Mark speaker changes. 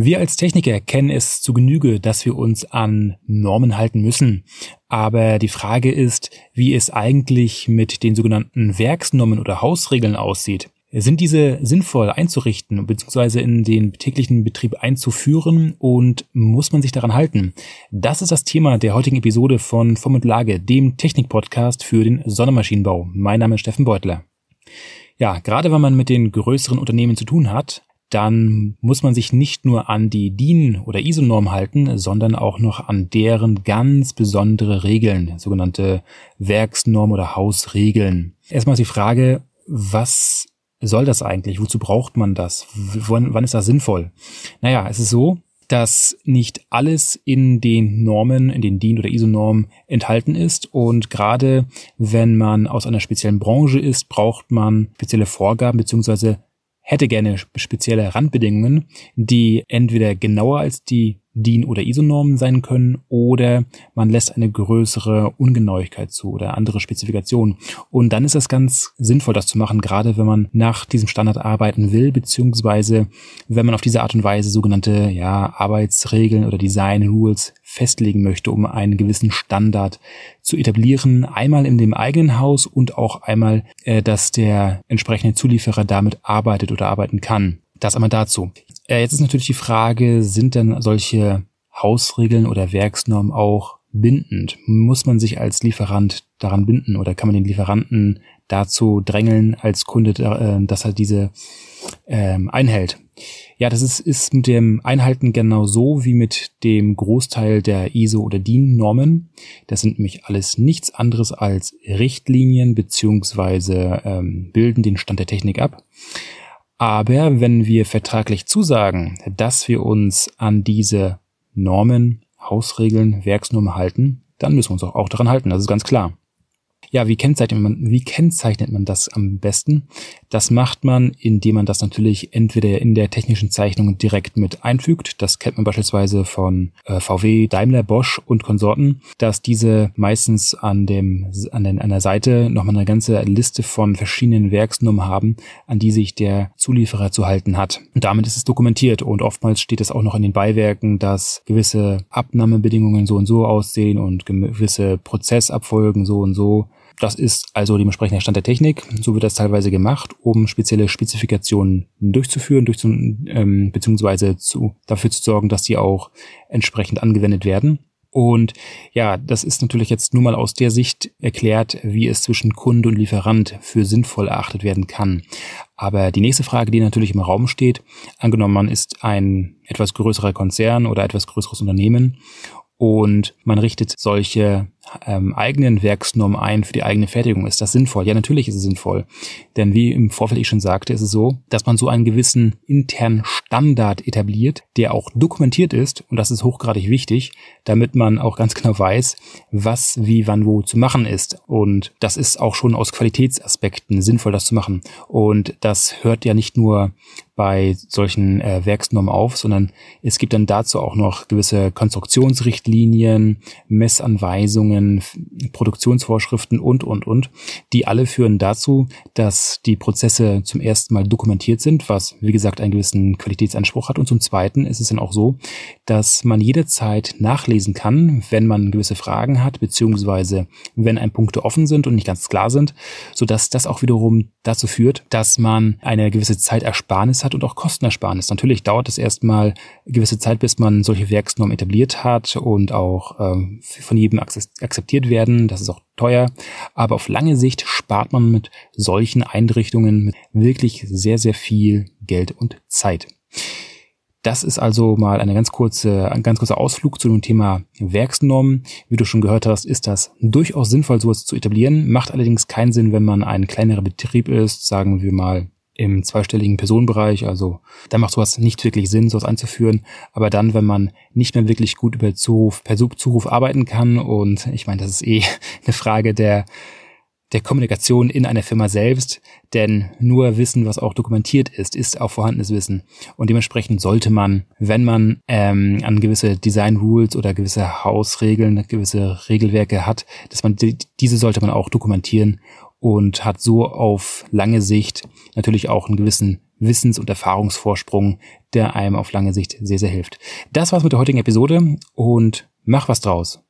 Speaker 1: Wir als Techniker kennen es zu Genüge, dass wir uns an Normen halten müssen. Aber die Frage ist, wie es eigentlich mit den sogenannten Werksnormen oder Hausregeln aussieht. Sind diese sinnvoll einzurichten bzw. in den täglichen Betrieb einzuführen und muss man sich daran halten? Das ist das Thema der heutigen Episode von Vom und Lage, dem Technik-Podcast für den Sondermaschinenbau. Mein Name ist Steffen Beutler. Ja, gerade wenn man mit den größeren Unternehmen zu tun hat, dann muss man sich nicht nur an die DIN oder ISO-Norm halten, sondern auch noch an deren ganz besondere Regeln, sogenannte Werksnorm oder Hausregeln. Erstmal ist die Frage, was soll das eigentlich? Wozu braucht man das? wann, wann ist das sinnvoll? Naja, es ist so, dass nicht alles in den Normen, in den DIN oder ISO-Normen enthalten ist. Und gerade wenn man aus einer speziellen Branche ist, braucht man spezielle Vorgaben beziehungsweise hätte gerne spezielle Randbedingungen, die entweder genauer als die DIN oder ISO-Normen sein können oder man lässt eine größere Ungenauigkeit zu oder andere Spezifikationen. Und dann ist es ganz sinnvoll, das zu machen, gerade wenn man nach diesem Standard arbeiten will, beziehungsweise wenn man auf diese Art und Weise sogenannte ja, Arbeitsregeln oder Design Rules festlegen möchte, um einen gewissen Standard zu etablieren, einmal in dem eigenen Haus und auch einmal, äh, dass der entsprechende Zulieferer damit arbeitet oder arbeiten kann. Das einmal dazu. Äh, jetzt ist natürlich die Frage, sind denn solche Hausregeln oder Werksnormen auch bindend? Muss man sich als Lieferant daran binden oder kann man den Lieferanten dazu drängeln als Kunde, äh, dass er diese ähm, einhält? Ja, das ist, ist mit dem Einhalten genau so wie mit dem Großteil der ISO oder DIN-Normen. Das sind nämlich alles nichts anderes als Richtlinien beziehungsweise ähm, bilden den Stand der Technik ab. Aber wenn wir vertraglich zusagen, dass wir uns an diese Normen, Hausregeln, Werksnormen halten, dann müssen wir uns auch daran halten, das ist ganz klar. Ja, wie kennzeichnet man, wie kennzeichnet man das am besten? Das macht man, indem man das natürlich entweder in der technischen Zeichnung direkt mit einfügt. Das kennt man beispielsweise von äh, VW, Daimler, Bosch und Konsorten, dass diese meistens an dem, an, den, an der Seite nochmal eine ganze Liste von verschiedenen Werksnummern haben, an die sich der Zulieferer zu halten hat. Und damit ist es dokumentiert und oftmals steht es auch noch in den Beiwerken, dass gewisse Abnahmebedingungen so und so aussehen und gewisse Prozessabfolgen so und so das ist also dementsprechend der Stand der Technik. So wird das teilweise gemacht, um spezielle Spezifikationen durchzuführen, durchzu, ähm, beziehungsweise zu, dafür zu sorgen, dass die auch entsprechend angewendet werden. Und ja, das ist natürlich jetzt nur mal aus der Sicht erklärt, wie es zwischen Kunde und Lieferant für sinnvoll erachtet werden kann. Aber die nächste Frage, die natürlich im Raum steht, angenommen man ist ein etwas größerer Konzern oder etwas größeres Unternehmen und man richtet solche ähm, eigenen Werksnormen ein für die eigene Fertigung. Ist das sinnvoll? Ja, natürlich ist es sinnvoll. Denn wie im Vorfeld ich schon sagte, ist es so, dass man so einen gewissen internen Standard etabliert, der auch dokumentiert ist. Und das ist hochgradig wichtig, damit man auch ganz genau weiß, was, wie, wann, wo zu machen ist. Und das ist auch schon aus Qualitätsaspekten sinnvoll, das zu machen. Und das hört ja nicht nur bei solchen äh, Werksnormen auf, sondern es gibt dann dazu auch noch gewisse Konstruktionsrichtlinien, Messanweisungen, Produktionsvorschriften und, und, und, die alle führen dazu, dass die Prozesse zum ersten Mal dokumentiert sind, was, wie gesagt, einen gewissen Qualitätsanspruch hat. Und zum Zweiten ist es dann auch so, dass man jederzeit nachlesen kann, wenn man gewisse Fragen hat, beziehungsweise wenn ein Punkte offen sind und nicht ganz klar sind, so dass das auch wiederum dazu führt, dass man eine gewisse Zeitersparnis hat und auch Kostenersparnis. Natürlich dauert es erstmal gewisse Zeit, bis man solche Werksnormen etabliert hat und auch ähm, von jedem akzeptiert werden. Das ist auch teuer. Aber auf lange Sicht spart man mit solchen Einrichtungen wirklich sehr, sehr viel Geld und Zeit. Das ist also mal eine ganz kurze, ein ganz kurzer Ausflug zu dem Thema Werksnormen. Wie du schon gehört hast, ist das durchaus sinnvoll, sowas zu etablieren. Macht allerdings keinen Sinn, wenn man ein kleinerer Betrieb ist, sagen wir mal im zweistelligen Personenbereich. Also da macht sowas nicht wirklich Sinn, sowas einzuführen. Aber dann, wenn man nicht mehr wirklich gut über Zuruf, per Zuruf arbeiten kann und ich meine, das ist eh eine Frage der der Kommunikation in einer Firma selbst, denn nur Wissen, was auch dokumentiert ist, ist auch vorhandenes Wissen. Und dementsprechend sollte man, wenn man ähm, an gewisse Design Rules oder gewisse Hausregeln, gewisse Regelwerke hat, dass man die, diese sollte man auch dokumentieren und hat so auf lange Sicht natürlich auch einen gewissen Wissens- und Erfahrungsvorsprung, der einem auf lange Sicht sehr, sehr hilft. Das war's mit der heutigen Episode und mach was draus.